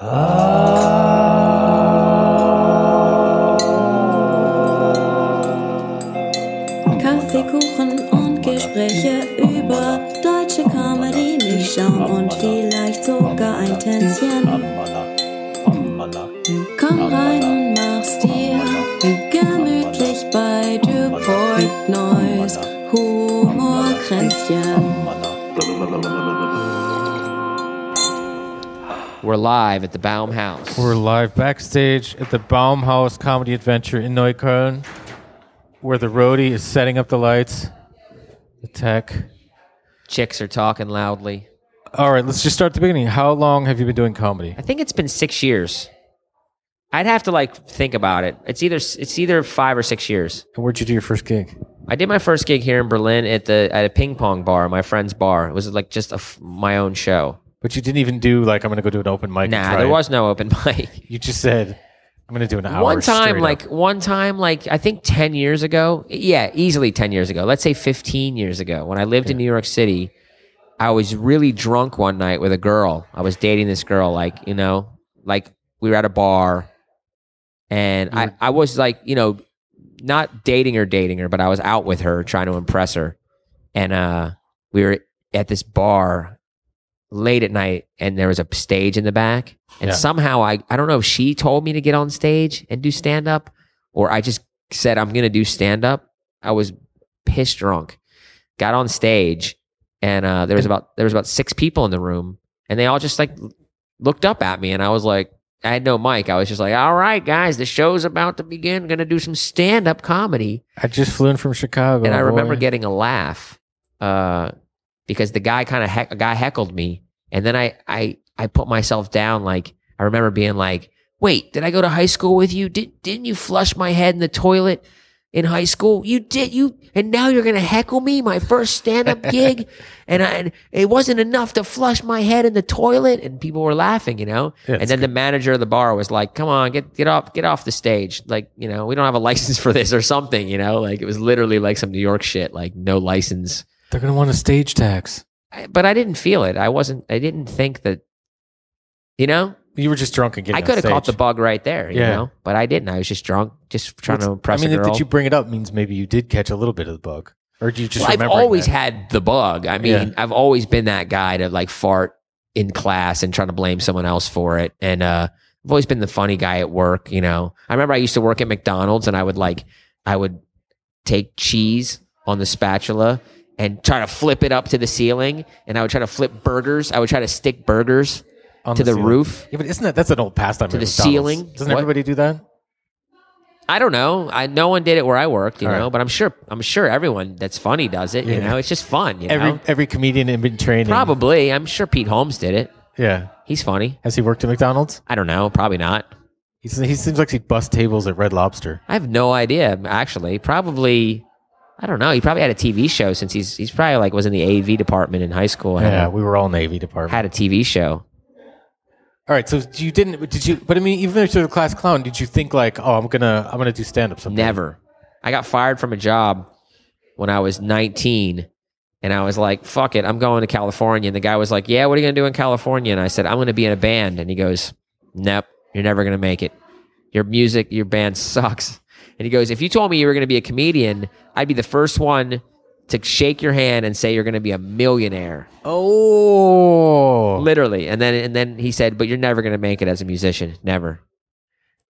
Kaffee, live at the Baumhaus. We're live backstage at the Baumhaus Comedy Adventure in Neukölln, where the roadie is setting up the lights, the tech. Chicks are talking loudly. All right, let's just start at the beginning. How long have you been doing comedy? I think it's been six years. I'd have to like think about it. It's either it's either five or six years. And where'd you do your first gig? I did my first gig here in Berlin at the at a ping pong bar, my friend's bar. It was like just a my own show. But you didn't even do like I'm going to go do an open mic. Nah, there it. was no open mic. You just said I'm going to do an hour. one time, like up." one time, like I think ten years ago. Yeah, easily ten years ago. Let's say fifteen years ago, when I lived in New York City, I was really drunk one night with a girl. I was dating this girl, like you know, like we were at a bar, and I I was like you know, not dating her, dating her, but I was out with her, trying to impress her, and uh, we were at this bar late at night and there was a stage in the back and Yeah. somehow I I don't know if she told me to get on stage and do stand up or I just said I'm going to do stand up. I was pissed drunk. Got on stage and uh, there was about there was about 6 people in the room and they all just like looked up at me and I was like I had no mic. I was just like, "All right, guys, the show's about to begin. Going to do some stand-up comedy." I just flew in from Chicago. and I remember getting a laugh uh, because the guy kind of heck, a guy heckled me, and then I I I put myself down. Like I remember being like, "Wait, did I go to high school with you? Did didn't you flush my head in the toilet in high school? You did you, and now you're gonna heckle me my first stand up gig, and I and it wasn't enough to flush my head in the toilet." And people were laughing, you know. Yeah, and then the manager of the bar was like, "Come on, get get off get off the stage. Like, you know, we don't have a license for this or something, you know? Like it was literally like some New York shit, like no license. They're going to want a stage tax. I, but I didn't feel it. I wasn't I didn't think that you know, You were just drunk and getting I could have caught the bug right there, you Yeah. know? But I didn't. I was just drunk, just trying to impress I mean, a girl. that you bring it up means maybe you did catch a little bit of the bug, or do you just Well, I've remember? always had the bug. I mean, Yeah. I've always been that guy to like fart in class and trying to blame someone else for it. And uh, I've always been the funny guy at work. You know, I remember I used to work at McDonald's and I would like, I would take cheese on the spatula and try to flip it up to the ceiling. And I would try to flip burgers. I would try to stick burgers on to the ceiling. roof. Yeah, but isn't that that's an old pastime? To at the McDonald's. ceiling? Doesn't What? everybody do that? I don't know. I no one did it where I worked, you All know, right. but I'm sure I'm sure everyone that's funny does it. You Yeah. know, it's just fun. You Every know, every comedian in been training. probably. I'm sure Pete Holmes did it. Yeah. He's funny. Has he worked at McDonald's? I don't know. Probably not. He's, he seems like he busts tables at Red Lobster. I have no idea. Actually, probably. I don't know. He probably had a TV show since he's he's probably like was in the AV department in high school. Yeah, a, we were all Navy department. had a TV show. all right, so you didn't? Did you? But I mean, even though you're the class clown, did you think like, oh, I'm gonna I'm gonna do stand up someday? Never. I got fired from a job when I was 19, and I was like, "Fuck it, I'm going to California." And the guy was like, "Yeah, what are you gonna do in California?" And I said, "I'm gonna be in a band." And he goes, "Nope, you're never gonna make it. Your music, your band sucks." And he goes, "If you told me you were gonna be a comedian, I'd be the first one to shake your hand and say you're gonna be a millionaire." Oh, Literally. And then and then he said, "But you're never gonna make it as a musician, never."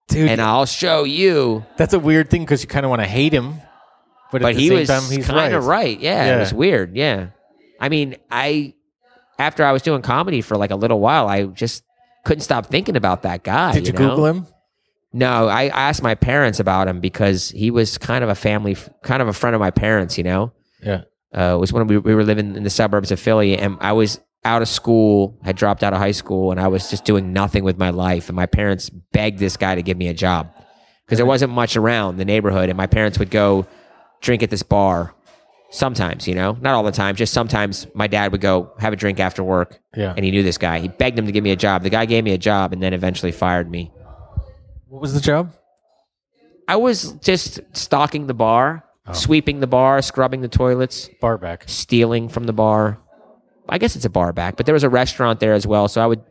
dude, And I'll show you. that's a weird thing because you kind of want to hate him, but, but he was kind of right. Yeah, Yeah. it was weird. Yeah, I mean, I after I was doing comedy for like a little while, I just couldn't stop thinking about that guy. Did you, know? Google him? No, I asked my parents about him because he was kind of a family, kind of a friend of my parents. You know, Yeah. uh, it was when we, we were living in the suburbs of Philly, and I was out of school, had dropped out of high school, and I was just doing nothing with my life. And my parents begged this guy to give me a job because there wasn't much around the neighborhood, and my parents would go drink at this bar. Sometimes, you know, not all the time, just sometimes my dad would go have a drink after work Yeah. and he knew this guy. He begged him to give me a job. The guy gave me a job and then eventually fired me. What was the job? I was just stocking the bar, Oh. sweeping the bar, scrubbing the toilets, Bar back. stealing from the bar. I guess it's a bar back, but there was a restaurant there as well. So I would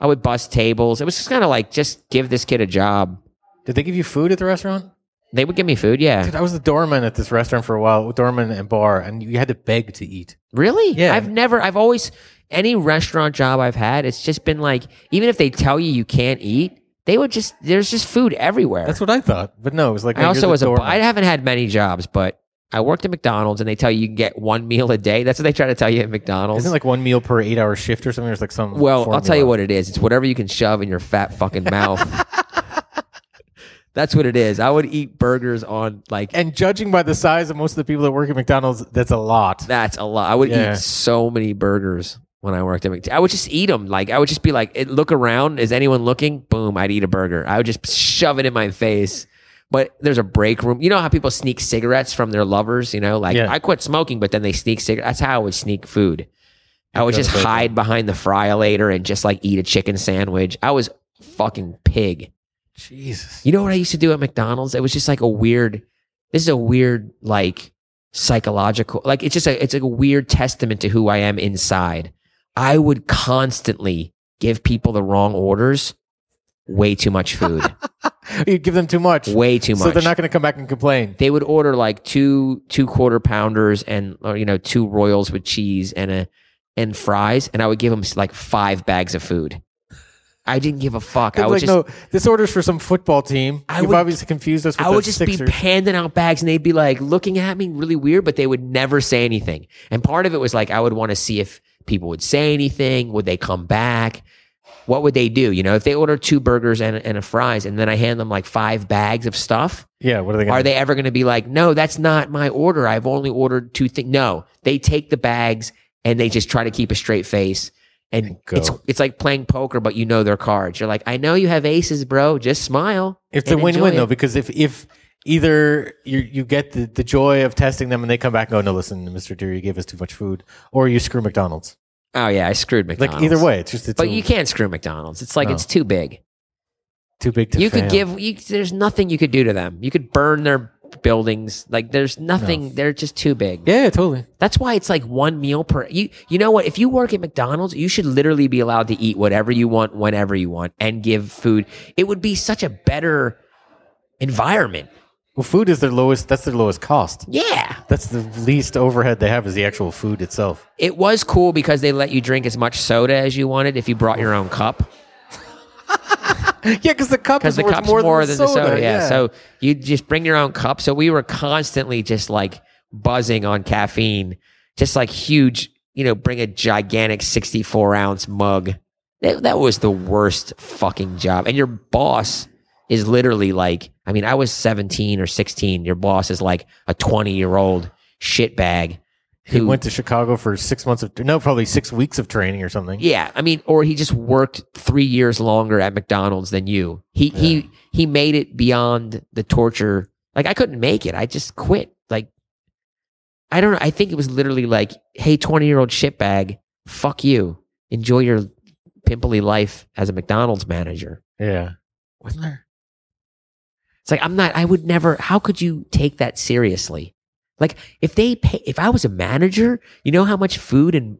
I would bust tables. It was just kind of like just give this kid a job. Did they give you food at the restaurant? They would give me food. Yeah, Dude, I was the doorman at this restaurant for a while, doorman and bar, and you had to beg to eat. really. Yeah. I've never. I've always any restaurant job I've had. It's just been like even if they tell you you can't eat, they would just there's just food everywhere. That's what I thought, but no, it was like I oh, also was a. I haven't had many jobs, but I worked at McDonald's, and they tell you you can get one meal a day. That's what they try to tell you at McDonald's. Isn't it like one meal per eight hour shift or something? There's like some. well, I'll tell you what it is. It's whatever you can shove in your fat fucking mouth. That's what it is. I would eat burgers on like And judging by the size of most of the people that work at McDonald's, that's a lot. that's a lot. I would Yeah. eat so many burgers when I worked at McDonald's. I would just eat them. Like I would just be like, look around. Is anyone looking? Boom! I'd eat a burger. I would just shove it in my face. But there's a break room. You know how people sneak cigarettes from their lovers. You know, like Yeah. I quit smoking, but then they sneak cigarettes. That's how I would sneak food. I would just break room. hide behind the fryolator and just like eat a chicken sandwich. I was fucking pig. Jesus. You know what I used to do at McDonald's? It was just like a weird. This is a weird like psychological. Like it's just a it's like a weird testament to who I am inside. I would constantly give people the wrong orders. Way too much food. You'd give them too much. Way too much. So they're not going to come back and complain. they would order like two two quarter pounders and or, you know two royals with cheese and a and fries, and I would give them like five bags of food. I didn't give a fuck. I They'd would like, just no, this order's for some football team. I You've would- obviously confused us with I would just Sixers. be handing out bags and they'd be like looking at me really weird, but they would never say anything. And part of it was like I would want to see if people would say anything. Would they come back? What would they do? You know, if they order two burgers and, and a fries and then I hand them like five bags of stuff, yeah, what are they gonna are they ever going to be like, no, that's not my order. I've only ordered two things. No, they take the bags and they just try to keep a straight face. And go. it's it's like playing poker, but you know their cards. You're like, I know you have aces, bro. Just smile. It's a win-win enjoy though because if if either you you get the, the joy of testing them and they come back and go no listen Mr. Deere you gave us too much food or you screw McDonald's Oh yeah, I screwed McDonald's. like either way it's just it's But a- you can't screw McDonald's. It's like No. it's oh. too big. too big to You could give. You, there's nothing you could do to them. You could burn their buildings. Like there's nothing. They're just too big. yeah totally That's why it's like one meal per. You you know what? If you work at McDonald's, you should literally be allowed to eat whatever you want, whenever you want, and give food. It would be such a better environment. Well food is their lowest that's their lowest cost Yeah. that's the least overhead they have is the actual food itself It was cool because they let you drink as much soda as you wanted if you brought your own cup. yeah because the cup because is the worth cup's more, more, than, than, the soda. Yeah. So you just bring your own cup. So we were constantly just like buzzing on caffeine, just like huge. You know, bring a gigantic sixty-four ounce mug. That, that was the worst fucking job. And your boss is literally like, I mean, I was seventeen or sixteen. Your boss is like a twenty-year-old shitbag he who went to Chicago for six months of no probably six weeks of training or something Yeah, I mean, or he just worked three years longer at McDonald's than you. He he he made it beyond the torture. Like I couldn't make it. I just quit. Like I don't know. I think it was literally like, "Hey, twenty year old shitbag, fuck you. Enjoy your pimply life as a McDonald's manager." yeah wasn't there It's like I'm not. I would never. How could you take that seriously? Like if they pay, if I was a manager, you know how much food and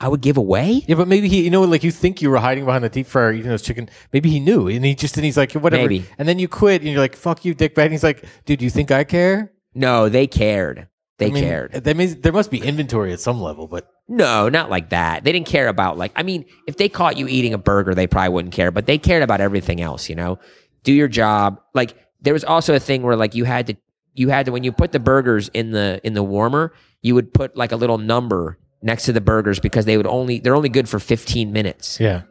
I would give away. Yeah, but maybe he, you know, like you think you were hiding behind the deep fryer eating those chicken. Maybe he knew, and he just, and he's like, whatever. Maybe. And then you quit, and you're like, fuck you, dickbag. And he's like, dude, you think I care? No, they cared. They I mean, cared. That means there must be inventory at some level, but No, not like that. They didn't care about like I mean, if they caught you eating a burger, they probably wouldn't care, but they cared about everything else, you know? Do your job. Like there was also a thing where like you had to you had to when you put the burgers in the in the warmer, you would put like a little number next to the burgers because they would only they're only good for 15 minutes. yeah,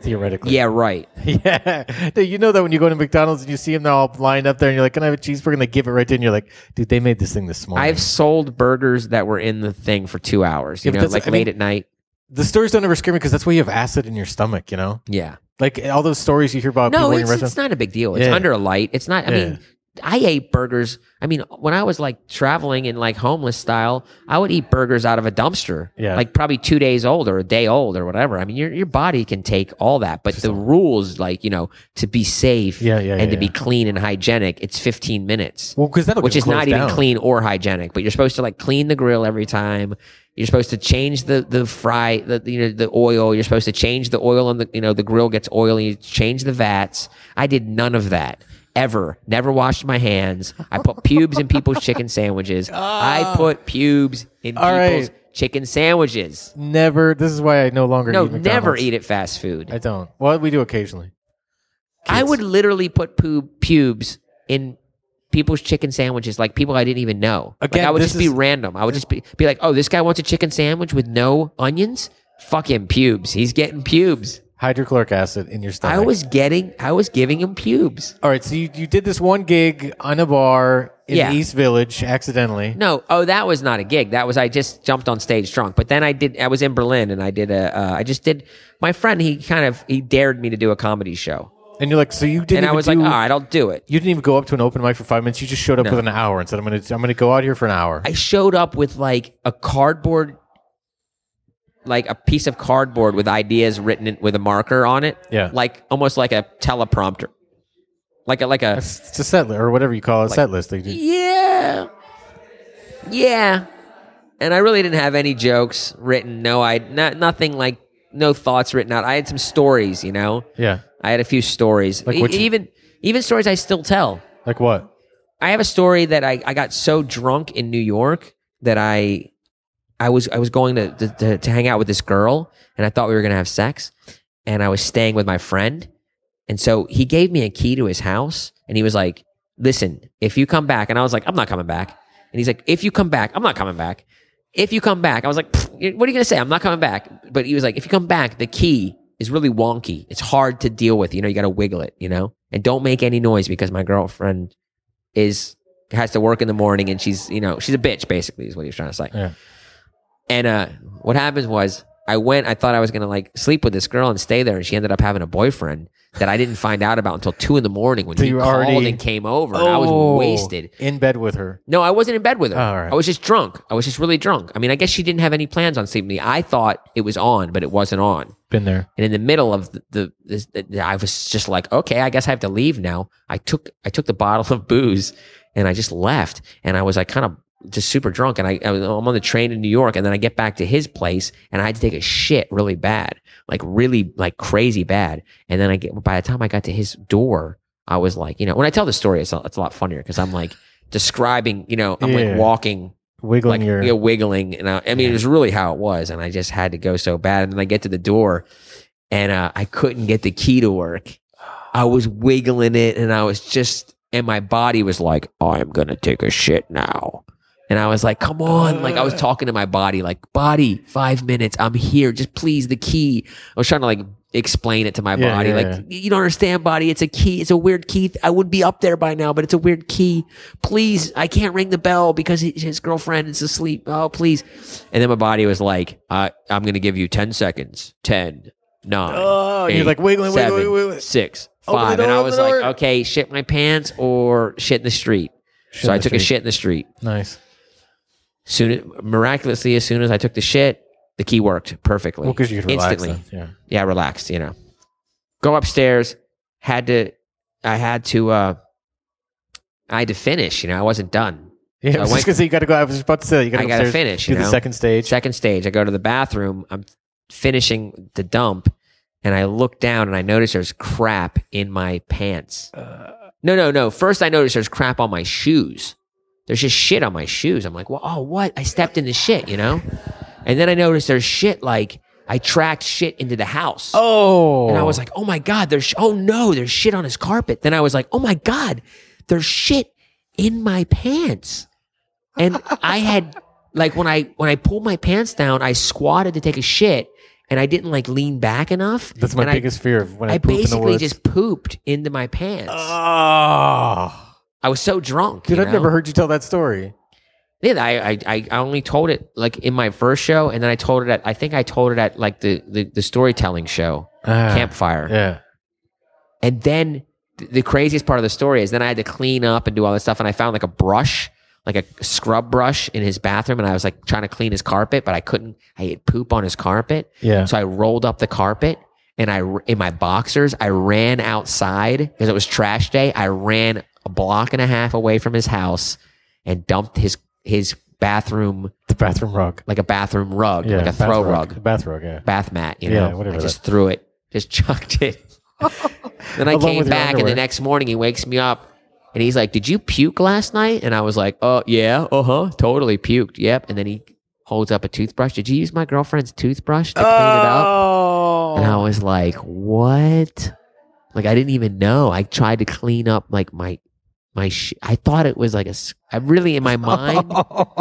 theoretically. Yeah, right. Yeah. Dude, you know that when you go to McDonald's and you see them they're all lined up there and you're like, can I have a cheeseburger? And they give it right to you and you're like, dude, they made this thing this morning. I've sold burgers that were in the thing for 2 hours, you Yeah, know, like I mean- late at night. the stories don't ever scare me because that's why you have acid in your stomach, you know? Yeah. Like all those stories you hear about No, it's, it's not a big deal. It's Yeah. under a light. It's not. I Yeah. mean, I ate burgers. I mean, when I was like traveling in like homeless style, I would eat burgers out of a dumpster. Yeah. Like probably two days old or a day old or whatever. I mean, your your body can take all that, but the rules, like you know, to be safe Yeah, yeah, and to yeah, be yeah. clean and hygienic, it's 15 minutes Well, because that'll which get is not closed even down. clean or hygienic. But you're supposed to like clean the grill every time. You're supposed to change the the fry the you know the oil. You're supposed to change the oil on the you know the grill gets oily. You change the vats. I did none of that ever. Never washed my hands. I put pubes in people's chicken sandwiches. I ah. put pubes in people's right. chicken sandwiches. Never. This is why I no longer No, never eat at fast food. I don't. Well, we do occasionally. I would literally put pub- pubes in people's chicken sandwiches, like people I didn't even know. Again, like I would just be random. I would just be, be like, oh, this guy wants a chicken sandwich with no onions. Fuck him, pubes. He's getting pubes. Hydrochloric acid in your stomach. I was getting, I was giving him pubes. All right, so you, you did this one gig on a bar in Yeah. the East Village accidentally. No, oh, that was not a gig. That was I just jumped on stage drunk. But then I did. I was in Berlin and I did a. Uh, I just did. My friend, he kind of he dared me to do a comedy show, And you're like, so you didn't and I even was do, like, all right, I'll do it. you didn't even go up to an open mic for five minutes. You just showed up with an hour and said, I'm gonna I'm gonna go out here for an hour. I showed up with like a cardboard, like a piece of cardboard with ideas written in, with a marker on it. Yeah. Like almost like a teleprompter. Like a like a it's, a set li- or whatever you call it, set list. Like, yeah, yeah. And I really didn't have any jokes written. No, I not nothing like no thoughts written out. I had some stories, you know. yeah, I had a few stories, Like E- even even stories I still tell. like what? I have a story that I, I got so drunk in New York that I I was I was going to, to, to, hang out with this girl and I thought we were gonna have sex and I was staying with my friend and so he gave me a key to his house and he was like, "Listen, if you come back," and I was like, "I'm not coming back," and he's like, "If you come back, I'm not coming back." If you come back, I was like, "What are you gonna say? I'm not coming back." But he was like, "If you come back, the key is really wonky. It's hard to deal with. You know, you got to wiggle it. You know, and don't make any noise because my girlfriend is has to work in the morning and she's you know she's a bitch basically is what he was trying to say Yeah. And uh what happened was i went i thought i was gonna like sleep with this girl and stay there and she ended up having a boyfriend that i didn't find out about until two in the morning when So he called already- and came over and i Oh, was wasted in bed with her. no i wasn't in bed with her Oh, right. i was just drunk i was just really drunk i mean i guess she didn't have any plans on sleeping with me i thought it was on but it wasn't on Been there. and in the middle of the, the, this, the I was just like, okay, I guess I have to leave now. I took I took the bottle of booze and I just left. And I was like kind of just super drunk. And I, I'm on the train in New York. And then I get back to his place and I had to take a shit really bad, like really like crazy bad. And then I get by the time I got to his door, I was like, you know, when I tell the story, it's a, it's a lot funnier because I'm like describing, you know, I'm Yeah. like walking Wiggling like your you know, wiggling. And I, I mean, it was really how it was. And I just had to go so bad. And then I get to the door and uh, I couldn't get the key to work. I was wiggling it and I was just, and my body was like, I'm going to take a shit now. And I was like, come on. Like I was talking to my body, like, body, five minutes. I'm here. Just please the key. I was trying to like explain it to my Yeah, body. yeah, like, yeah. you don't understand, body. It's a key. It's a weird key. I would be up there by now, but it's a weird key. Please, I can't ring the bell because his girlfriend is asleep. Oh, please. And then my body was like, uh, I'm going to give you 10 seconds. 10, 9. Oh, you're like wiggling, wiggling, seven, wiggling. six, five. door, and I was like, okay, shit my pants or shit in the street. Shit so I took a shit in the street. Nice. Soon, miraculously, as soon as I took the shit, the key worked perfectly. Well, because you could relax. instantly. Then. Yeah. Yeah, relaxed. You know, go upstairs. Had to. I had to. uh I had to finish. You know, I wasn't done. Yeah, So I went- just you got to go. I was about to say you got to finish, Do you the know? second stage. Second stage, I go to the bathroom. I'm finishing the dump, and I look down and I notice there's crap in my pants. No, no, no. First, I notice there's crap on my shoes. There's just shit on my shoes. I'm like, well, oh, what? I stepped in the shit, you know? And then I noticed there's shit like I tracked shit into the house. Oh, And I was like, oh my God, there's, sh- oh no, there's shit on his carpet. Then I was like, oh my God, there's shit in my pants. And I had, like, when I, when I pulled my pants down, I squatted to take a shit and I didn't like lean back enough. that's my and I- biggest fear of when I, I poop in the basically just pooped into my pants. Oh, I was so drunk. dude, you I've know? never heard you tell that story. Yeah, I, I I I only told it like in my first show, and then I told it at I think I told it at like the the, the storytelling show, Ah, campfire, Yeah. and then th- the craziest part of the story is then I had to clean up and do all this stuff, and I found like a brush, like a scrub brush in his bathroom, and I was like trying to clean his carpet, but I couldn't. I had poop on his carpet, Yeah. so I rolled up the carpet. And I, in my boxers, I ran outside because it was trash day. I ran a block and a half away from his house and dumped his his bathroom the bathroom rug. like a bathroom rug, Yeah. like a throw rug. rug, Bath rug. Yeah. bath mat. You Yeah, know, whatever I just that- threw it, just chucked it. then I Along came back, and the next morning he wakes me up, and he's like, "Did you puke last night?" And I was like, "Oh yeah, uh huh, totally puked. Yep." And then he holds up a toothbrush. Did you use my girlfriend's toothbrush to clean it up? Oh. And I was like, "What?" Like I didn't even know. I tried to clean up like my my. Sh- I thought it was like a. I really in my mind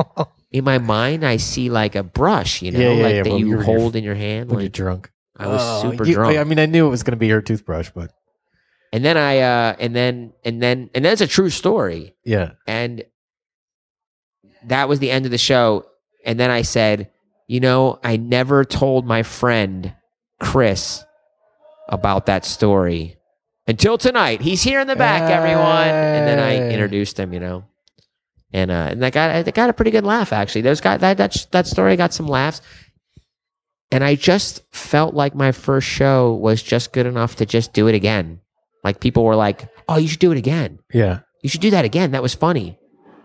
in my mind, I see like a brush, you know, Yeah, yeah, like yeah, that you you're- hold in your hand. when you're Like drunk. I was Oh, super you- drunk, I mean, I knew it was going to be her toothbrush, but and then I, uh, and then, and then, and that's a true story. yeah. And that was the end of the show. And then I said, you know, I never told my friend Chris about that story until tonight. He's here in the back, everyone. And then I introduced him, you know. And uh, and that got that got a pretty good laugh actually. Those got that that that story got some laughs. And I just felt like my first show was just good enough to just do it again. Like people were like, "Oh, you should do it again. Yeah. You should do that again. That was funny."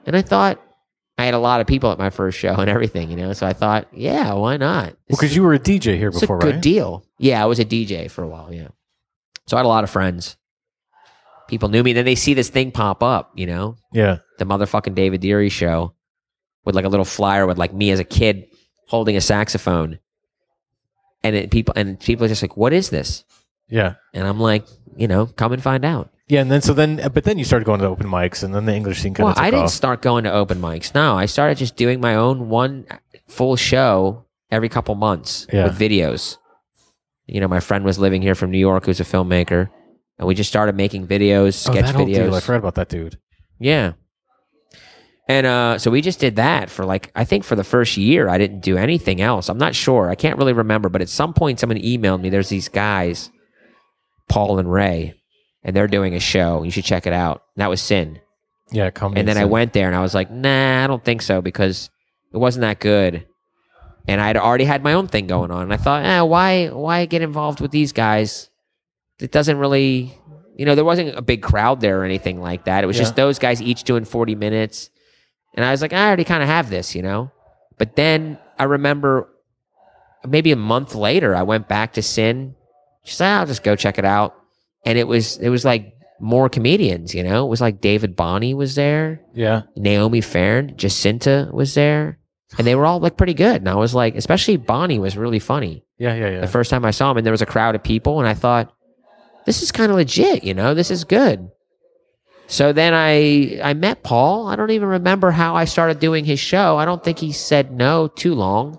And I thought I had a lot of people at my first show and everything, you know. So I thought, yeah, why not? Well, because you were a DJ here it's before, a good right? deal. Yeah, I was a DJ for a while. Yeah, so I had a lot of friends. People knew me. Then they see this thing pop up, you know, yeah. the motherfucking David Deary show with like a little flyer with like me as a kid holding a saxophone, and it, people and people are just like, "What is this?" Yeah. And I'm like, you know, come and find out. Yeah. And then, so then, but then you started going to open mics and then the English scene kind Well, of I didn't off. start going to open mics. No, I started just doing my own one full show every couple months Yeah. with videos. You know, my friend was living here from New York, who's a filmmaker, and we just started making videos, oh, sketch whole videos. I forgot about that dude. Yeah. And uh, so we just did that for like, I think for the first year, I didn't do anything else. I'm not sure. I can't really remember, but at some point, someone emailed me. There's these guys, Paul and Ray, and they're doing a show. You should check it out. And that was Sin. Yeah. Comedy And then I went there and I was like, nah, I don't think so because it wasn't that good. And I'd already had my own thing going on. And I thought, eh, why, why get involved with these guys? It doesn't really, you know, there wasn't a big crowd there or anything like that. It was Yeah. just those guys each doing 40 minutes. And I was like, I already kind of have this, you know? But then I remember maybe a month later, I went back to Sin. She said, I'll just go check it out. And it was, it was like more comedians, you know? It was like David Bonney was there. Yeah. Naomi Farron, Jacinta was there, and they were all like pretty good. And I was like, especially Bonney was really funny Yeah. Yeah. Yeah. the first time I saw him, and there was a crowd of people, and I thought, this is kind of legit, you know, this is good. So then I I met Paul. I don't even remember how I started doing his show. I don't think he said no too long.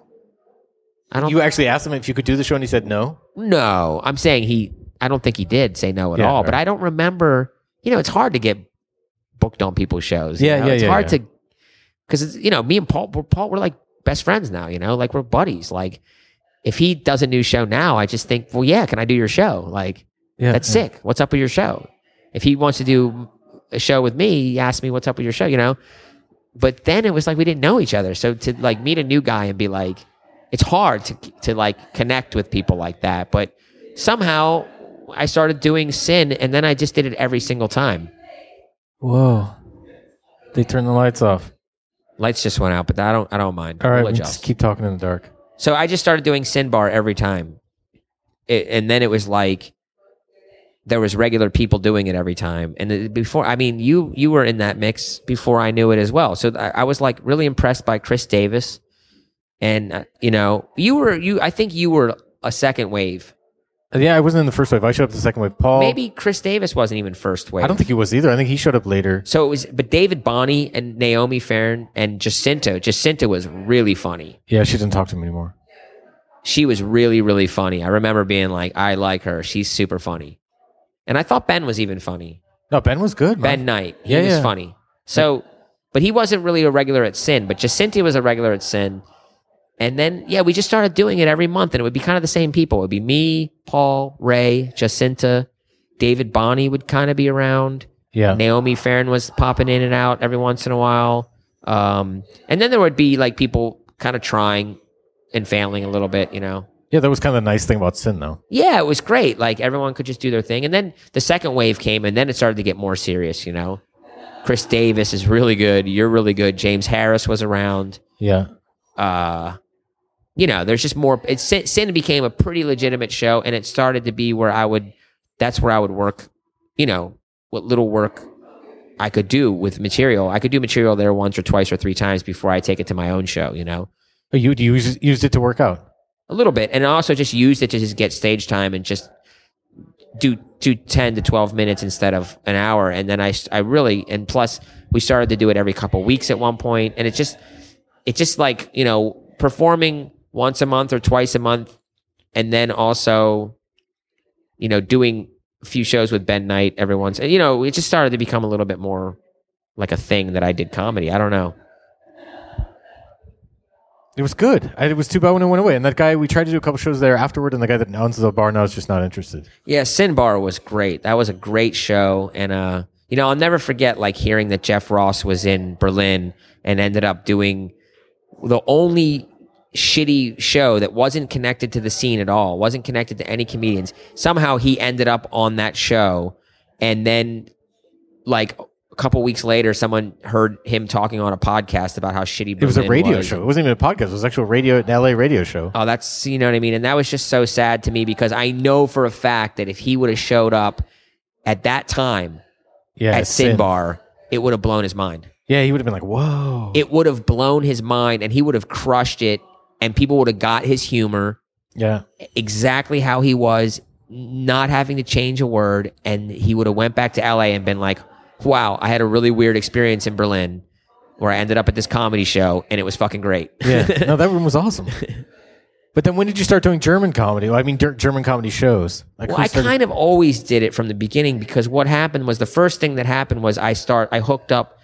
I don't You actually asked him if you could do the show and he said no. no, I'm saying he. I don't think he did say no at Yeah, all. But. I don't remember. You know, it's hard to get booked on people's shows. you Yeah, know? yeah, It's yeah, hard yeah. to because you know me and Paul. We're, Paul, we're like best friends now. You know, like we're buddies. Like if he does a new show now, I just think, well, yeah, can I do your show? Like Yeah. that's sick. What's up with your show? If he wants to do a show with me, he asked me what's up with your show. You know, but then it was like we didn't know each other. So to like meet a new guy and be like, it's hard to to like connect with people like that. But somehow I started doing sin, and then I just did it every single time. Whoa. They turned the lights off. Lights just went out, but I don't I don't mind. All right. We'll just keep talking in the dark. So I just started doing sin bar every time, it, and then it was like there was regular people doing it every time. And it- before, I mean, you you were in that mix before I knew it as well. So I, I was like really impressed by Chris Davis, and uh, you know, you were you. I think you were a second wave. Uh, Yeah, I wasn't in the first wave. I showed up the second wave. Paul. Maybe Chris Davis wasn't even first wave. I don't think he was either. I think he showed up later. so. It was, but David Bonney and Naomi Farron and Jacinta. Jacinta was really funny. Yeah, she didn't talk to him anymore. she was really really funny i remember being like i like her she's super funny and i thought ben was even funny No, Ben was good. ben knight he Yeah, was yeah. funny so but he wasn't really a regular at sin but jacinta was a regular at sin and then yeah we just started doing it every month and it would be kind of the same people it would be me paul ray jacinta David Bonney would kind of be around. Yeah. Naomi Farron was popping in and out every once in a while. Um, and then there would be like people kind of trying and failing a little bit, you know. Yeah, that was kind of the nice thing about Sin, though. Yeah, it was great. Like everyone could just do their thing. And then the second wave came and then it started to get more serious, you know. Chris Davis is really good. You're really good. James Harris was around. Yeah. Uh you know, there's just more it's Sin became a pretty legitimate show and it started to be where I would that's where I would work, you know, what little work I could do with material. I could do material there once or twice or three times before I take it to my own show, you know. But you used, used it to work out. A little bit. And I also just used it to just get stage time and just do do 10 to 12 minutes instead of an hour and then I I really and plus we started to do it every couple weeks at one point and it's just it's just like, you know, performing once a month or twice a month and then also you know, doing a few shows with Ben Knight every once. You know, it just started to become a little bit more like a thing that I did comedy. I don't know. It was good. I, it was too bad when it went away. And that guy, we tried to do a couple shows there afterward, and the guy that owns the bar now is just not interested. Yeah, Sin Bar was great. That was a great show, and uh, you know, I'll never forget like hearing that Jeff Ross was in Berlin and ended up doing the only shitty show that wasn't connected to the scene at all, wasn't connected to any comedians. Somehow he ended up on that show, and then like a couple weeks later, someone heard him talking on a podcast about how shitty It was a radio was. show. It wasn't even a podcast. It was actual radio, an LA radio show. Oh, that's you know what I mean, and that was just so sad to me because I know for a fact that if he would have showed up at that time Yeah. at Sin Sin. Bar, it would have blown his mind. Yeah, he would have been like, whoa. It would have blown his mind, and he would have crushed it, and people would have got his humor yeah. exactly how he was, not having to change a word, and he would have went back to LA and been like, "Wow, I had a really weird experience in Berlin." Where I ended up at this comedy show and it was fucking great. Yeah. no, that room was awesome. But then when did you start doing German comedy? Well, I mean, German comedy shows. Like, Well, I kind of always did it from the beginning because what happened was the first thing that happened was I start I hooked up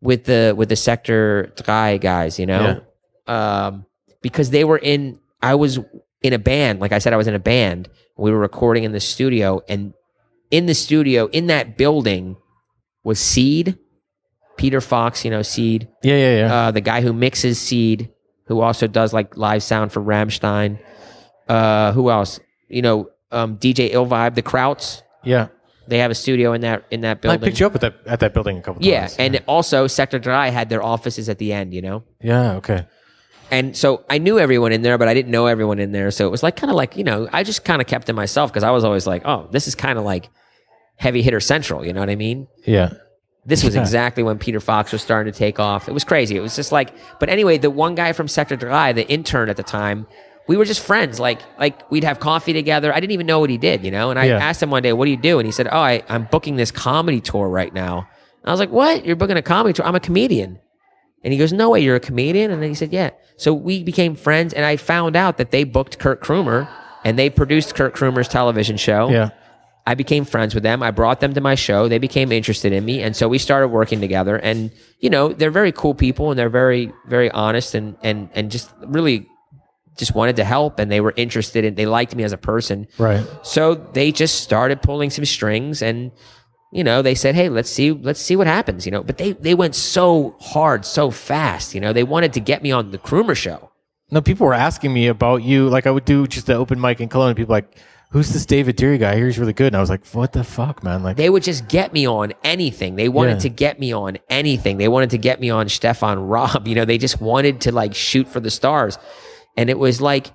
with the with the sector Drei guys, you know, um, because they were in. I was in a band, like I said, I was in a band. We were recording in the studio, and in the studio in that building was Seeed, Peter Fox, you know, Seeed, Yeah, yeah, yeah. uh, the guy who mixes Seeed, who also does like live sound for Rammstein. Uh, who else? You know, um, DJ Illvibe, the Krauts. yeah. They have a studio in that in that building. I picked you up at that at that building a couple yeah, times. and also Sector Drei had their offices at the end. You know, yeah, okay. And so I knew everyone in there, but I didn't know everyone in there. So it was like kind of like you know, I just kind of kept to myself because I was always like, oh, this is kind of like heavy hitter central. You know what I mean? Yeah. This was exactly when Peter Fox was starting to take off. It was crazy. It was just like, but anyway, the one guy from Sector Drei, the intern at the time, we were just friends. Like, like we'd have coffee together. I didn't even know what he did, you know. And I Yeah. asked him one day, "What do you do?" And he said, "Oh, I, I'm booking this comedy tour right now." And I was like, "What? You're booking a comedy tour? I'm a comedian." And he goes, "No way, you're a comedian." And then he said, "Yeah." So we became friends, and I found out that they booked Kurt Krömer, and they produced Kurt Krömer's television show. Yeah. I became friends with them. I brought them to my show. They became interested in me, and so we started working together. And you know, they're very cool people, and they're very, very honest, and and and just really just wanted to help, and they were interested, and they liked me as a person. Right. So they just started pulling some strings, and you know, they said, "Hey, let's see, let's see what happens." You know, but they they went so hard, so fast. You know, they wanted to get me on the Krömer show. No, people were asking me about you. Like I would do just the open mic in Cologne. And people like, who's this David Deary guy? He's really good. And I was like, what the fuck, man? Like, They would just get me on anything. They wanted Yeah. to get me on anything. They wanted to get me on Stefan Raab. You know, they just wanted to like shoot for the stars. And it was like,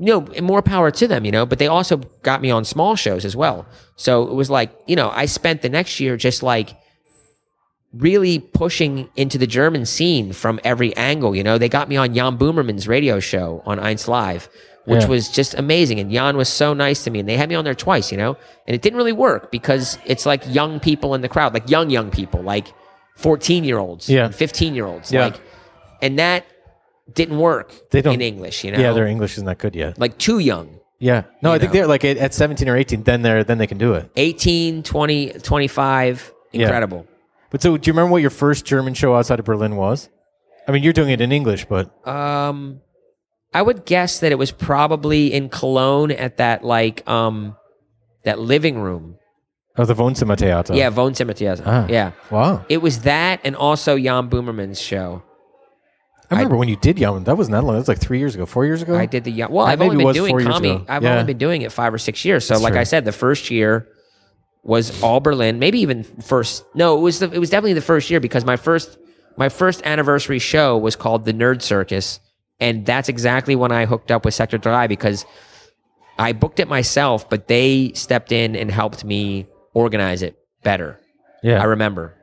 you know, and more power to them, you know, but they also got me on small shows as well. So it was like, you know, I spent the next year just like really pushing into the German scene from every angle. You know, they got me on Jan Böhmermann's radio show on Eins Live, which Yeah. was just amazing. And Jan was so nice to me, and they had me on there twice. You know, and it didn't really work because it's like young people in the crowd, like young young people, like fourteen year olds, Yeah. fifteen year olds, Yeah. like, and that didn't work. They don't- in English. You know, yeah, their English isn't that good yet. like too young. Yeah. No, I think know. they're like at, at 17 or 18, then they're, then they can do it. 18, 20, 25, Yeah. incredible. But so do you remember what your first German show outside of Berlin was? I mean, you're doing it in English, but Um, I would guess that it was probably in Cologne at that like um that living room Oh, the Wohnzimmer Theater. Yeah, Wohnzimmer Theater. Ah. Yeah. Wow. It was that and also Jan Böhmermann's show. I remember when you did Yaman. That wasn't that long. That was like three years ago, four years ago. I did the Jan- well. Uh, I've only been was doing four years comedy. ago. I've Yeah. only been doing it five or six years. So, That's like true. I said, the first year was all Berlin. Maybe even first. No, it was the, it was definitely the first year because my first my first anniversary show was called the Nerd Circus, and that's exactly when I hooked up with Sector Drive because I booked it myself, but they stepped in and helped me organize it better. Yeah. I remember.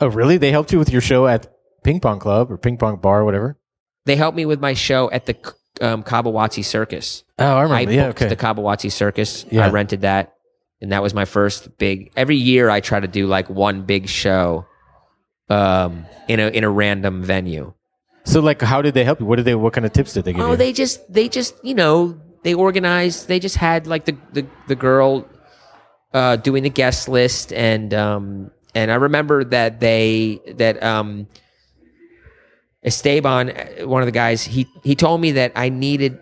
oh, really? They helped you with your show at Ping Pong Club or Ping Pong Bar, whatever. They helped me with my show at the um, Kabawatsi Circus. Oh, I I remember. booked yeah. Okay. the Kabawatsi Circus. Yeah. I rented that, and that was my first big. Every year, I try to do like one big show, um, in a in a random venue. so, like, how did they help you? What did they? What kind of tips did they give Oh, you? they just they just you know they organized. They just had like the the the girl uh, doing the guest list, and um and I remember that they that um Esteban, uh, one of the guys, he he told me that I needed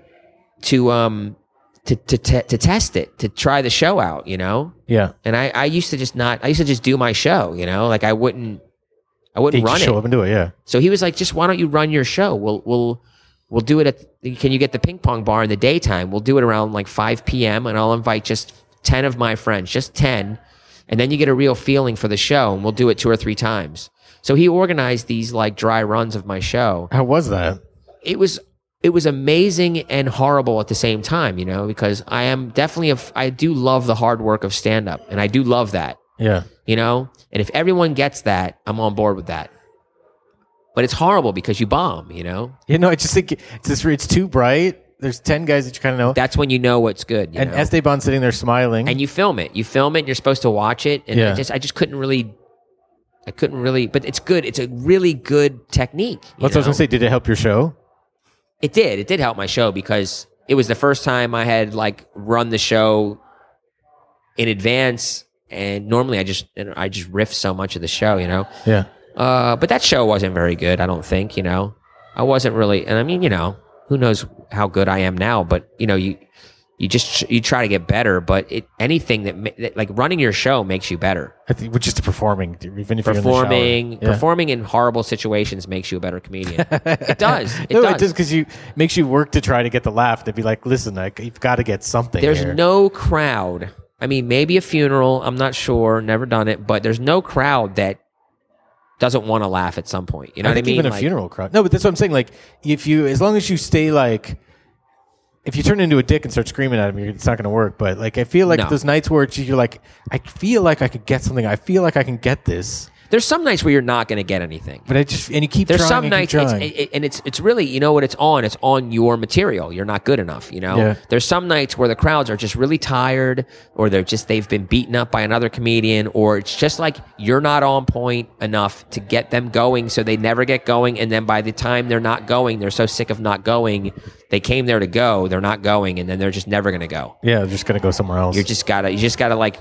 to um to to te- to test it to try the show out, you know. yeah. And I I used to just not I used to just do my show, you know, like I wouldn't I wouldn't run show it. up and do it. Yeah. So he was like, just why don't you run your show? We'll we'll we'll do it at can you get the ping pong bar in the daytime? We'll do it around like five PM and I'll invite just ten of my friends, just ten, and then you get a real feeling for the show and we'll do it two or three times. So he organized these like dry runs of my show. How was that? It was it was amazing and horrible at the same time, you know, because I am definitely a I do love the hard work of stand up and I do love that Yeah. you know? And if everyone gets that, I'm on board with that. But it's horrible because you bomb, you know? You know, I just think it's just, it's too bright. There's ten guys that you kind of know, That's when you know what's good. You and know? Esteban sitting there smiling. and you film it. You film it and you're supposed to watch it. And I just I just couldn't really I couldn't really but it's good. It's a really good technique. you What's I was gonna say? Did it help your show? It did. It did help my show because it was the first time I had like run the show in advance. And normally I just I just riff so much of the show, you know. Yeah. Uh, but that show wasn't very good. I don't think. You know, I wasn't really. And I mean, you know, who knows how good I am now? But you know, you you just you try to get better. But it anything that, that like running your show makes you better. I think with just the performing, even if you're Performing in shower. performing in horrible situations makes you a better comedian. it does. It no, does. it does because you makes you work to try to get the laugh. To be like, listen, like you've got to get something. There's here. no crowd. I mean, maybe a funeral. I'm not sure. Never done it. But there's no crowd that doesn't want to laugh at some point. You know I what I mean? even a Like- funeral crowd. No, but that's what I'm saying. Like, if you, as long as you stay like, if you turn into a dick and start screaming at him, you're- it's not going to work. But like, I feel like No. those nights where it's, you're like, I feel like I could get something. I feel like I can get this, There's some nights where you're not going to get anything. but I just and you keep. There's trying some and nights, it's, it, and it's it's really you know what it's on. It's on your material. You're not good enough. You know. Yeah. There's some nights where the crowds are just really tired, or they're just they've been beaten up by another comedian, or it's just like you're not on point enough to get them going, so they never get going. And then by the time they're not going, they're so sick of not going. They came there to go, they're not going, and then they're just never gonna go. yeah, they're just gonna go somewhere else. You're just gotta you just gotta like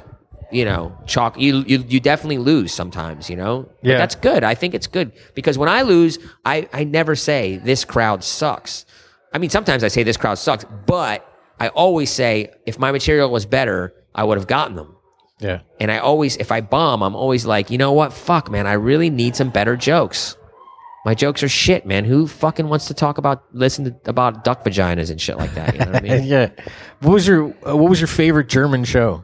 you know chalk you you, you definitely lose sometimes you know? But Yeah. that's good. I think it's good. Because when i lose i i never say this crowd sucks. I mean sometimes i say this crowd sucks but i always say if my material was better i would have gotten them. Yeah, and i always if i bomb i'm always like you know what? Fuck man i really need some better jokes. My jokes are shit man. Who fucking wants to talk about listen to, about duck vaginas and shit like that you know what i mean? Yeah. What was your uh, What was your favorite German show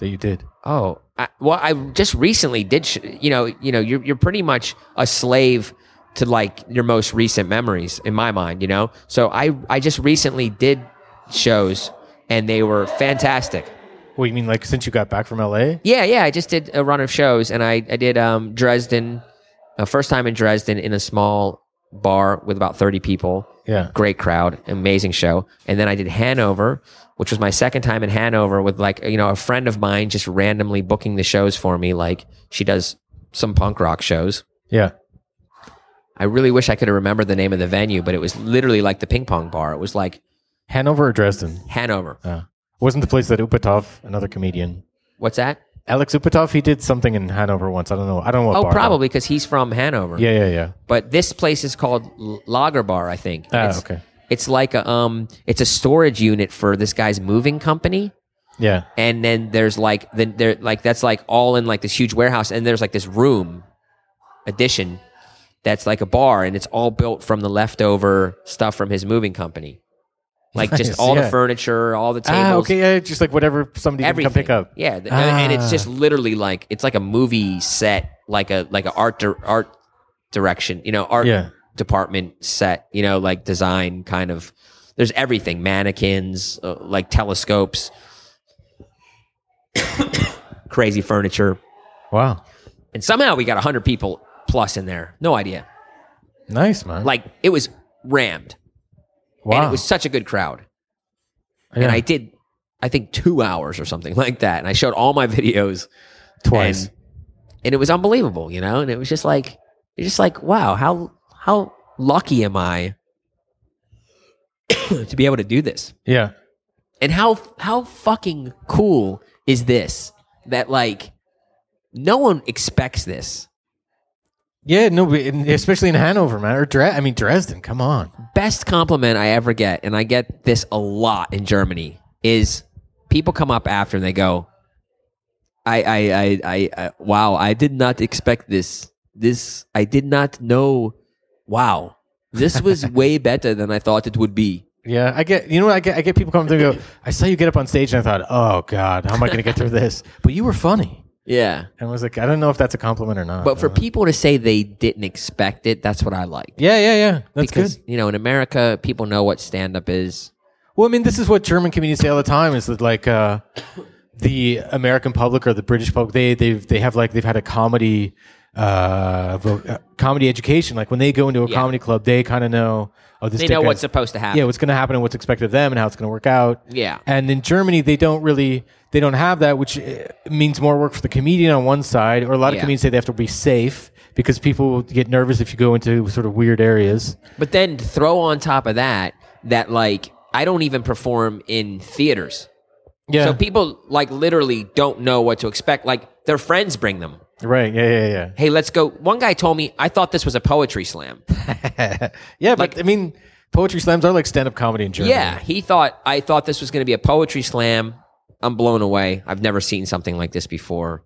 that you did? Oh, I, well, I just recently did. Sh- you know, you know, you're you're pretty much a slave to like your most recent memories in my mind. You know, so I I just recently did shows and they were fantastic. What you mean, like since you got back from LA? Yeah, yeah. I just did a run of shows and I I did um Dresden, uh, first time in Dresden in a small bar with about thirty people. Yeah. great crowd, amazing show. And then I did Hanover, which was my second time in Hanover with like, you know, a friend of mine just randomly booking the shows for me. Like she does some punk rock shows. Yeah. I really wish I could have remembered the name of the venue, but it was literally like the ping pong bar. It was like Hanover or Dresden? Hanover. Uh, wasn't the place that Upatov, another comedian, What's that? Alex Upatov, he did something in Hanover once. I don't know. I don't know what Oh, probably because he's from Hanover. Yeah, yeah, yeah. But this place is called Lager Bar, I think. Ah, it's, okay. It's like a um, it's a storage unit for this guy's moving company. Yeah. and then there's like then there like that's like all in like this huge warehouse and there's like this room addition that's like a bar and it's all built from the leftover stuff from his moving company like Nice, just all the furniture all the tables Ah, okay. Yeah, just like whatever somebody can come pick up. yeah th- and it's Ah. just literally like it's like a movie set like a like a art dir- art direction you know art Yeah. Department set you know like design kind of there's everything mannequins uh, like telescopes crazy furniture Wow. and somehow we got 100 people plus in there no idea Nice, man. like it was rammed wow. and it was such a good crowd Yeah. and i did i think two hours or something like that and i showed all my videos twice. and, and it was unbelievable you know and it was just like you're just like wow how how lucky am i to be able to do this yeah. and how how fucking cool is this that like no one expects this Yeah, no, especially in Hanover, man, or Dre- I mean Dresden. Come on. best compliment I ever get, and I get this a lot in Germany, is people come up after and they go, I, I, I, I, I wow, I did not expect this. This, I did not know. Wow, this was way better than I thought it would be. Yeah, I get. You know what? I get. I get people coming through. and Go. I saw you get up on stage, and I thought, oh god, how am I going to get through this? But you were funny, Yeah. and I was like, I don't know if that's a compliment or not. But for people to say they didn't expect it, that's what I like. yeah, yeah, yeah, that's because, good. you know, in America, people know what stand up is. Well, I mean, this is what German comedians say all the time: is that like uh, the American public or the British public, they they they have like they've had a comedy uh, vo- uh comedy education. Like when they go into a Yeah. comedy club, they kind of know. Oh, this They know what's supposed to happen. yeah, what's going to happen and what's expected of them and how it's going to work out. Yeah. And in Germany, they don't really they don't have that, which uh, means more work for the comedian on one side, or a lot of Yeah. comedians say they have to be safe because people get nervous if you go into sort of weird areas. But then throw on top of that that like I don't even perform in theaters. Yeah, So people like literally don't know what to expect. Like their friends bring them. Right. Yeah, yeah, Hey, let's go. One guy told me I thought this was a poetry slam. yeah. yeah, but Like- I mean, poetry slams are like stand up comedy in Germany. Yeah, he thought I thought this was going to be a poetry slam. I'm blown away. I've never seen something like this before.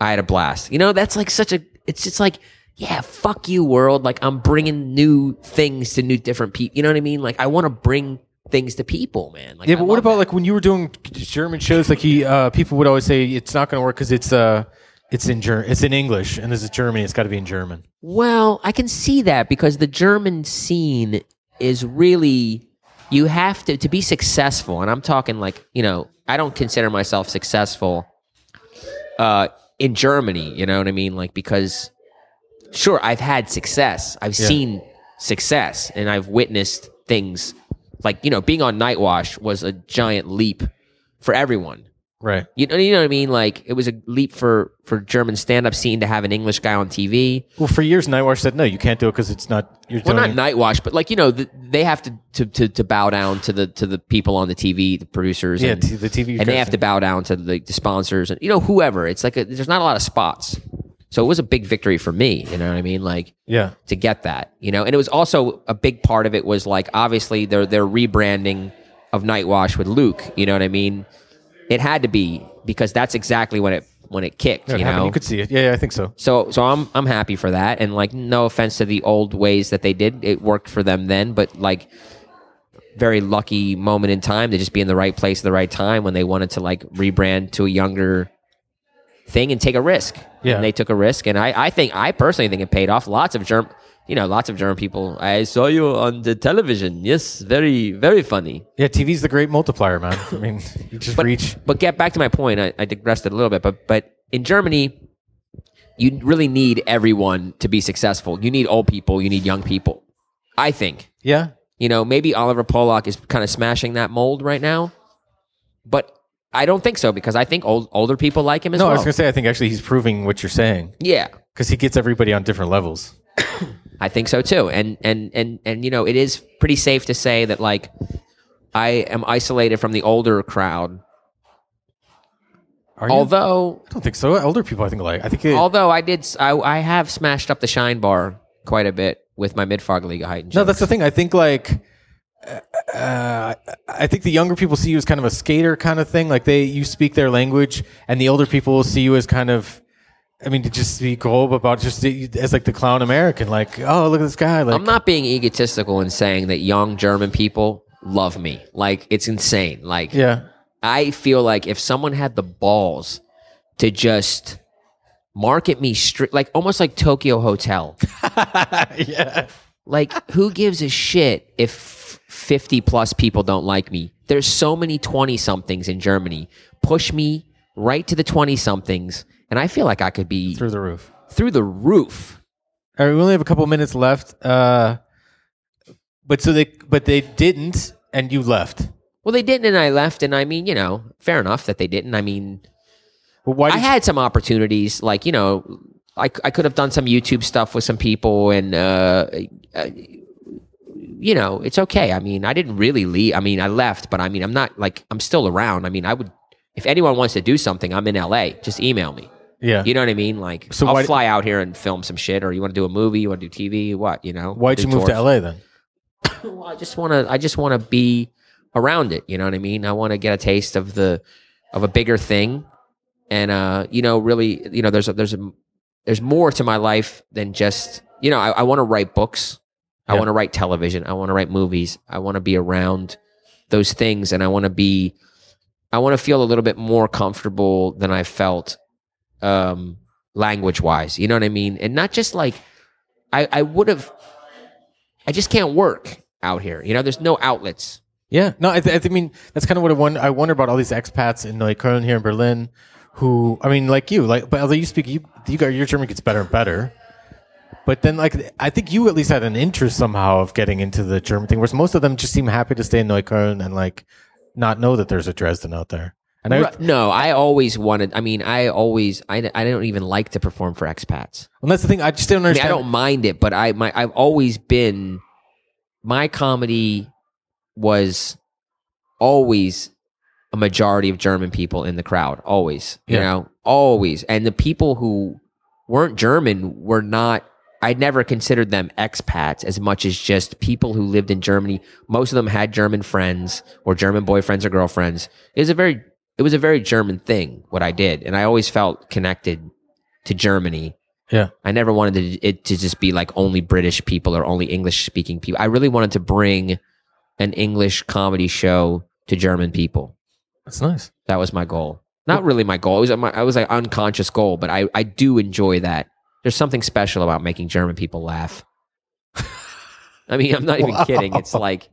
I had a blast. You know, that's like such a. It's just like, yeah, fuck you, world. Like I'm bringing new things to new different people. You know what I mean? Like I want to bring things to people, man. Like, Yeah, I but what about that. like when you were doing German shows? Like he, uh, people would always say it's not going to work because it's uh, it's in Ger- it's in English, and this is Germany. It's got to be in German. Well, I can see that because the German scene is really you have to to be successful, and I'm talking like you know I don't consider myself successful uh, in Germany. You know what I mean? Like because sure I've had success, I've Yeah. seen success, and I've witnessed things like you know being on Nightwash was a giant leap for everyone. Right. You know, you know what I mean? Like it was a leap for for German stand up scene to have an English guy on TV. Well, for years, Nightwash said no, you can't do it because it's not. You're Well, not Nightwash, but like you know, the, they have to, to to to bow down to the to the people on the TV, the producers, Yeah, and, t- the TV and they have to bow down to the, the sponsors and you know whoever. It's like a, there's not a lot of spots, so it was a big victory for me. You know what I mean? Like Yeah. to get that, you know, and it was also a big part of it was like obviously their their rebranding of Nightwash with Luke. You know what I mean? It had to be because that's exactly when it when it kicked. It you happened. know, you could see it. Yeah, yeah, I think so. so so I'm I'm happy for that. And like no offense to the old ways that they did. It worked for them then, but like very lucky moment in time to just be in the right place at the right time when they wanted to like rebrand to a younger thing and take a risk. Yeah. And they took a risk and I, I think I personally think it paid off. Lots of Germ you know, lots of German people. I saw you on the television. Yes, very, very funny. Yeah, TV's the great multiplier, man. I mean, you just But, reach. but get back to my point. I, I digressed it a little bit, but but in Germany, you really need everyone to be successful. You need old people. You need young people. I think. Yeah. You know, maybe Oliver Polak is kind of smashing that mold right now, but I don't think so because I think old, older people like him as No, I was gonna say I think actually he's proving what you're saying yeah, because he gets everybody on different levels. I think so too. And and and and you know, it is pretty safe to say that like I am isolated from the older crowd. Are you? Although I don't think so. Older people, I think like I think. It, Although I did, s- I, I have smashed up the shine bar quite a bit with my mid fog league height. no, that's the thing. I think like uh, I think the younger people see you as kind of a skater kind of thing. Like they, you speak their language, and the older people will see you as kind of. I mean, to just be globe about just as like the clown American, like, oh, look at this guy. Like, I'm not being egotistical in saying that young German people love me. Like it's insane. Like yeah, I feel like if someone had the balls to just market me straight, like almost like Tokio Hotel. yeah, Like, who gives a shit if 50 plus people don't like me? There's so many 20 somethings in Germany. Push me right to the 20 somethings, and I feel like I could be through the roof. through the roof. All right, we only have a couple minutes left. Uh, but so they, but they didn't, and you left. Well, they didn't, and I left, and I mean, you know, fair enough that they didn't. I mean, Well, why? I had some opportunities, like, you know, I, I could have done some YouTube stuff with some people, and, uh, uh, you know, it's okay. I mean, I didn't really leave. I mean, I left, but I mean, I'm not like, I'm still around. I mean, I would, if anyone wants to do something, I'm in LA. Just email me. Yeah. You know what I mean? Like, So I'll fly out here and film some shit, or you want to do a movie, you want to do TV, what, you know? Why'd you move to. LA then? Well, I just want to. I just want to be around it. You know what I mean? I want to get a taste of the of a bigger thing, and uh, you know, really, you know, there's a, there's a there's more to my life than just you know. I, I want to write books. I Yeah. want to write television. I want to write movies. I want to be around those things, and I want to be. I want to feel a little bit more comfortable than I felt, um, language wise. You know what I mean? And not just like I, I would have. I just can't work out here. You know, there's no outlets. Yeah, no, I, th- I th- mean that's kind of what I wonder. I wonder about all these expats in Neukölln here in Berlin, who I mean, like you, like, but although you speak, you, you got your German gets better and better. But then, like, I think you at least had an interest somehow of getting into the German thing, whereas most of them just seem happy to stay in Neukölln and like not know that there's a Dresden out there. And I, No, I always wanted. I mean, I always. I, I don't even like to perform for expats. well, that's the thing. I just don't I mean, I don't mind it, but I my I've always been. My comedy was always a majority of German people in the crowd. Always, you Yeah. know, always, and the people who weren't German were not. I never considered them expats as much as just people who lived in Germany. Most of them had German friends or German boyfriends or girlfriends. It was a very it was a very German thing what I did, and I always felt connected to Germany. Yeah. I never wanted to, it to just be like only British people or only English speaking people. I really wanted to bring an English comedy show to German people. That's nice. That was my goal. Not really my goal. It was my, I was like unconscious goal, but I, I do enjoy that. There's something special about making German people laugh. I mean, I'm not even Wow. kidding. It's like,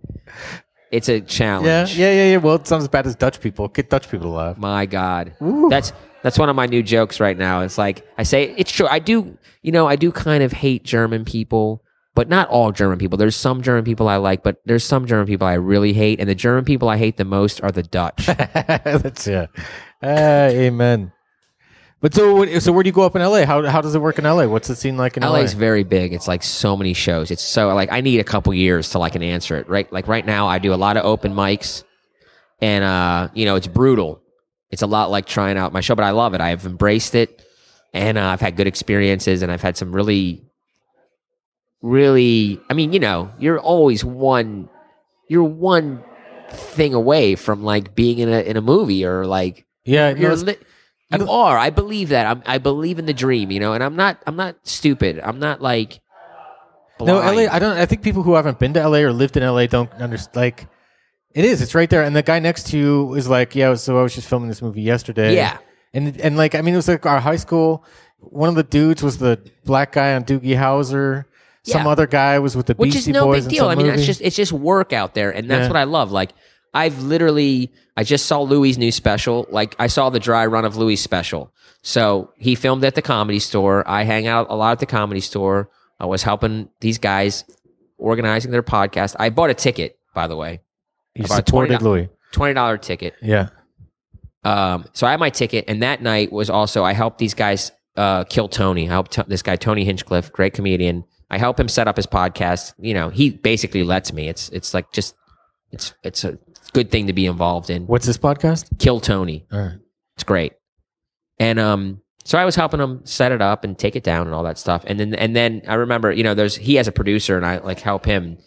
it's a challenge. Yeah, yeah, yeah, yeah. Well, it's not as bad as Dutch people. Get Dutch people to laugh. My God, Ooh. that's that's one of my new jokes right now. It's like I say, it's true. I do, you know, I do kind of hate German people, but not all German people. There's some German people I like, but there's some German people I really hate, and the German people I hate the most are the Dutch. That's yeah. Uh, amen. But so, so where do you go up in LA? How how does it work in LA? What's the scene like in LA? LA is very big. It's like so many shows. It's so like I need a couple years to like can answer it. Right, like right now I do a lot of open mics, and uh, you know it's brutal. It's a lot like trying out my show, but I love it. I've embraced it, and uh, I've had good experiences, and I've had some really, really. I mean, you know, you're always one. You're one thing away from like being in a in a movie or like yeah, you're li- you are. I believe that. I'm, I believe in the dream, you know, and I'm not. I'm not stupid. I'm not like. no, blind. LA. I don't. I think people who haven't been to LA or lived in LA don't understand. Like, it is. It's right there. And the guy next to you is like, yeah. So I was just filming this movie yesterday. Yeah. And and like, I mean, it was like our high school. One of the dudes was the black guy on Doogie Howser. Some Yeah. other guy was with the which Beastie is no Boys. big deal. I mean, movie. it's just it's just work out there, and that's Yeah. what I love. Like I've literally I just saw Louis' new special. Like I saw the dry run of Louis' special. So he filmed at the comedy store. I hang out a lot at the comedy store. I was helping these guys organizing their podcast. I bought a ticket, by the way, you supported $20 Louis. twenty dollar ticket. Yeah. Um, so I had my ticket, and that night was also I helped these guys uh, kill Tony. I helped t- this guy Tony Hinchcliffe, great comedian. I help him set up his podcast. You know, he basically lets me. It's it's like just it's it's a good thing to be involved in. What's this podcast? Kill Tony. All right. It's great. And um, so I was helping him set it up and take it down and all that stuff. And then and then I remember, you know, there's he has a producer, and I like help him.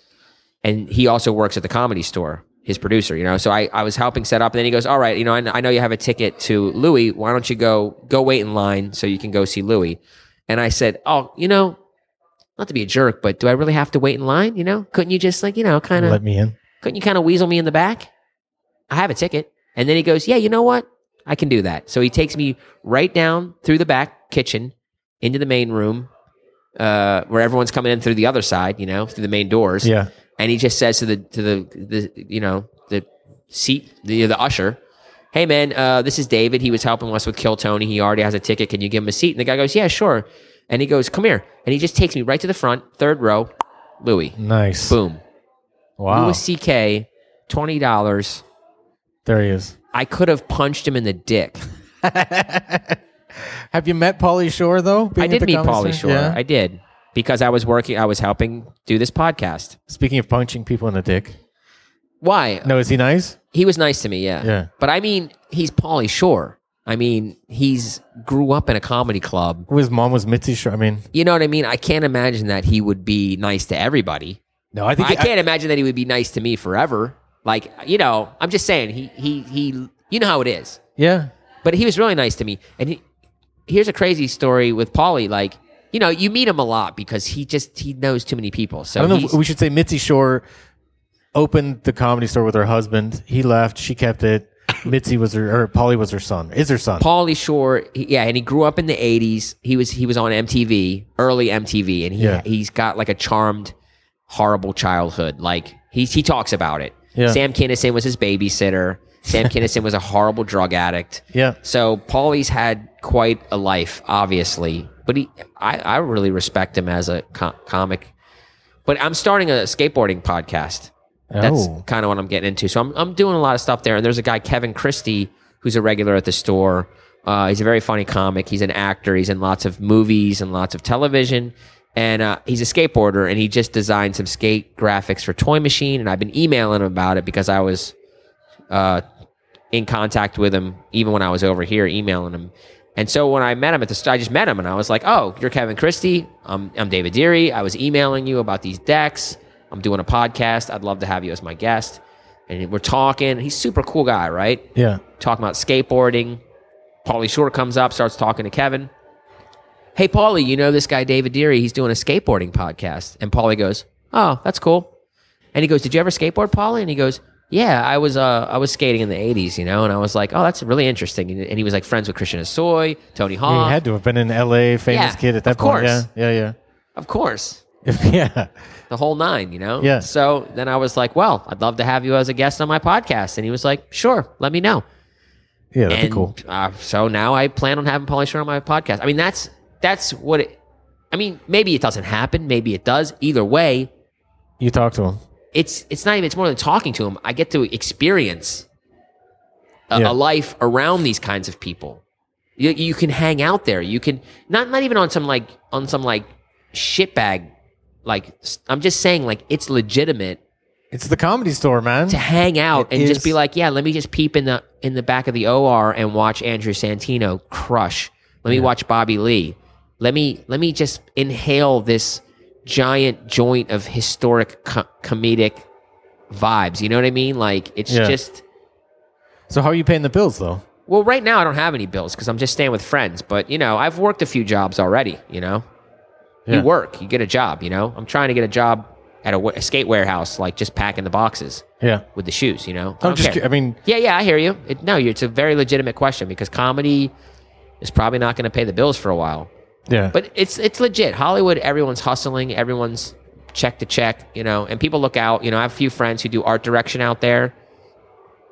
and he also works at the comedy store. His producer, you know, so I, I was helping set up, and then he goes, "All right, you know, I, I know you have a ticket to Louis. Why don't you go go wait in line so you can go see Louis?" And I said, "Oh, you know, not to be a jerk, but do I really have to wait in line? You know, couldn't you just like you know, kind of Let me in. Couldn't you kind of weasel me in the back? I have a ticket. And then he goes, Yeah, you know what? I can do that. So he takes me right down through the back kitchen into the main room uh, where everyone's coming in through the other side, you know, through the main doors. Yeah. And he just says to the, to the, the you know, the seat, the, the usher, Hey man, uh, this is David. He was helping us with Kill Tony. He already has a ticket. Can you give him a seat? And the guy goes, Yeah, sure. And he goes, Come here. And he just takes me right to the front, third row, Louis. Nice. Boom. Wow. Louis C.K., $20. there he is. I could have punched him in the dick. Have you met Pauly Shore though? I at did the meet Comedy Store? Shore. Yeah. I did because I was working. I was helping do this podcast. Speaking of punching people in the dick. Why? No, is he nice? He was nice to me. Yeah. Yeah. But I mean, he's Pauly Shore. I mean, he's grew up in a comedy club. His mom was Mitzi Shore. I mean, You know what I mean? I can't imagine that he would be nice to everybody. No, I think I can't imagine that he would be nice to me forever. Like, you know, I'm just saying he he he. You know how it is. yeah. But he was really nice to me. And he, here's a crazy story with Pauly. Like, you know, you meet him a lot because he just he knows too many people. So I don't know. If we should say Mitzi Shore opened the comedy store with her husband. He left. She kept it. Mitzi was her, or Pauly was her son. Is her son? Pauly Shore, yeah, and he grew up in the '80s. He was he was on MTV, early MTV, and he Yeah. he's got like a charmed, horrible childhood. Like he he talks about it. Yeah. Sam Kinison was his babysitter. Sam Kinison was a horrible drug addict. Yeah. So Pauly's had quite a life, obviously, but he I, I really respect him as a co- comic. But I'm starting a skateboarding podcast. That's Oh. kind of what I'm getting into. So I'm I'm doing a lot of stuff there. And there's a guy Kevin Christy who's a regular at the store. Uh, he's a very funny comic. He's an actor. He's in lots of movies and lots of television. And uh, he's a skateboarder, and he just designed some skate graphics for Toy Machine. And I've been emailing him about it because I was uh, in contact with him even when I was over here emailing him. And so when I met him at the st- I just met him and I was like, "Oh, you're Kevin Christy. I'm I'm David Deary. I was emailing you about these decks. I'm doing a podcast. I'd love to have you as my guest." And we're talking. He's a super cool guy, right? Yeah. Talking about skateboarding. Pauly Shore comes up, starts talking to Kevin. Hey, Pauly, you know this guy David Deary? He's doing a skateboarding podcast. And Pauly goes, "Oh, that's cool." And he goes, "Did you ever skateboard, Pauly?" And he goes, "Yeah, I was. Uh, I was skating in the '80s, you know." And I was like, "Oh, that's really interesting." And he was like friends with Christian Hosoi, Tony Hawk. He had to have been an L.A. famous Yeah, kid at that of point. Yeah, Yeah. Yeah. of course, Yeah. the whole nine, you know. Yeah. So then I was like, "Well, I'd love to have you as a guest on my podcast." And he was like, "Sure, let me know." Yeah. That'd and be cool. uh, so now I plan on having Pauly Shore on my podcast. I mean, that's that's what it. I mean, maybe it doesn't happen. Maybe it does. Either way, You talk to him. it's it's not even. It's more than talking to him. I get to experience a, Yeah. a life around these kinds of people. You, you can hang out there. You can not not even on some like on some like shitbag. Like I'm just saying, like it's legitimate It's the comedy store, man. to hang out It and just be like, yeah, let me just peep in the in the back of the OR and watch Andrew Santino crush. Let me watch Bobby Lee. Let me let me just inhale this giant joint of historic co- comedic vibes. You know what I mean? Like it's Yeah. just So how are you paying the bills though? well, right now I don't have any bills because I'm just staying with friends. But you know, I've worked a few jobs already. You know, Yeah. you work, you get a job. You know, I'm trying to get a job at a, a skate warehouse, like just packing the boxes Yeah. with the shoes. You know, I I'm just. care. I mean, Yeah, yeah, I hear you. It, no, it's a very legitimate question because comedy is probably not going to pay the bills for a while. Yeah. But it's it's legit. Hollywood, everyone's hustling, everyone's check to check, you know, and people look out. You know, I have a few friends who do art direction out there.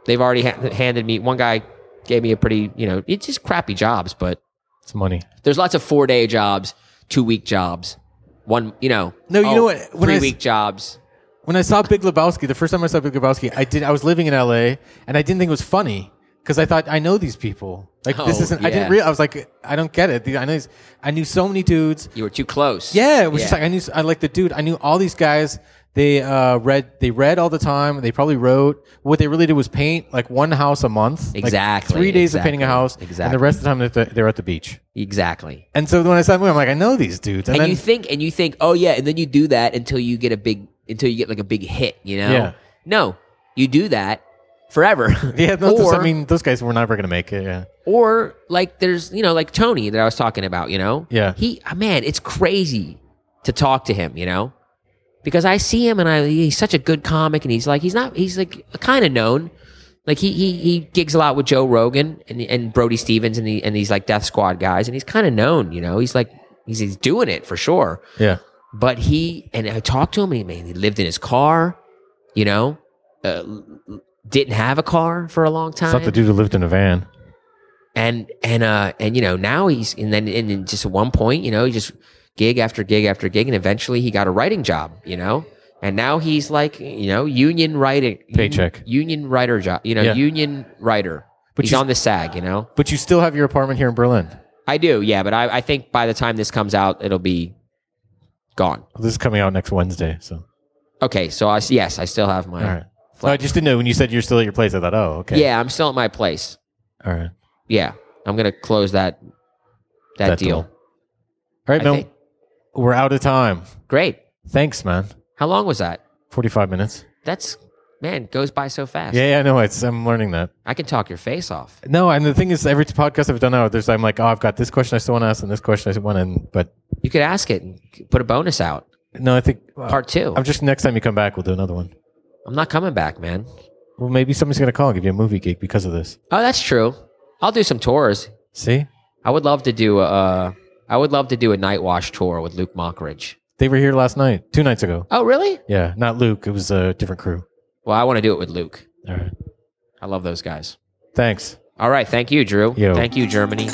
They've already ha- handed me one guy gave me a pretty, you know, it's just crappy jobs, but it's money. there's lots of four day jobs, two week jobs, one, you know, No, you know oh, what? When I three s- week jobs. When I saw Big Lebowski, the first time I saw Big Lebowski, I did. I was living in L.A. and I didn't think it was funny because I thought I know these people. Like this Oh, isn't. I didn't real. I was like, I don't get it. I know. these- I knew so many dudes. You were too close. Yeah, it was just like I knew. I like the dude. I knew all these guys. They uh, read. They read all the time. They probably wrote. What they really did was paint like one house a month. Like, Exactly, three days of painting a house. exactly. And exactly. the rest of the time they're, at the, they're at the beach. exactly. And so when I saw the movie, I'm like, I know these dudes. And, and then you think and you think oh yeah and then you do that until you get a big until you get like a big hit. You know? Yeah. No, you do that forever. Yeah, those- I mean, those guys were never going to make it. Yeah. or like there's you know like Tony that I was talking about. You know? Yeah. He ah, man, it's crazy to talk to him. You know? Because I see him and I he's such a good comic and he's like he's not he's like kind of known. Like he he he gigs a lot with Joe Rogan and and Brody Stevens and the, and these like Death Squad guys and he's kind of known. You know? He's like he's he's doing it for sure. Yeah. But he and I talked to him. And man, he lived in his car. You know, uh, didn't have a car for a long It's not the time, dude who lived in a van. and and uh and you know now he's and then and then just at one point, you know, he just gig after gig after gig, and eventually he got a writing job. You know. And now he's like, you know, union writing, Paycheck. union writer job, you know, Yeah. union writer. But he's you- on the SAG, you know. But you still have your apartment here in Berlin. I do, yeah, but I, I think by the time this comes out, it'll be gone. This is coming out next Wednesday. So, Okay, so I yes, I still have my right. No, I just didn't know when you said you're still at your place. I thought, oh, okay. Yeah, I'm still at my place. All right. Yeah, I'm gonna close that that, That deal. deal. All right, I Mel. think- We're out of time. Great. Thanks, man. How long was that? 45 minutes. That's man goes by so fast. Yeah, yeah, I know. It's, I'm learning that. I can talk your face off. No, and the thing is, every podcast I've done now, there's I'm like, oh, I've got this question I still want to ask, and this question I still want to, but You could ask it and put a bonus out. no, I think uh, Part two. I'm just next time you come back, we'll do another one. I'm not coming back, man. Well, maybe somebody's gonna call and give you a movie gig because of this. Oh, that's true. I'll do some tours. See, I would love to do a. Uh, I would love to do a Nightwash tour with Luke Mockridge. they were here last night, two nights ago. Oh, really? Yeah, not Luke. It was a different crew. Well, I want to do it with Luke. All right. I love those guys. Thanks. All right. Thank you, Drew. Yo. Thank you, Germany.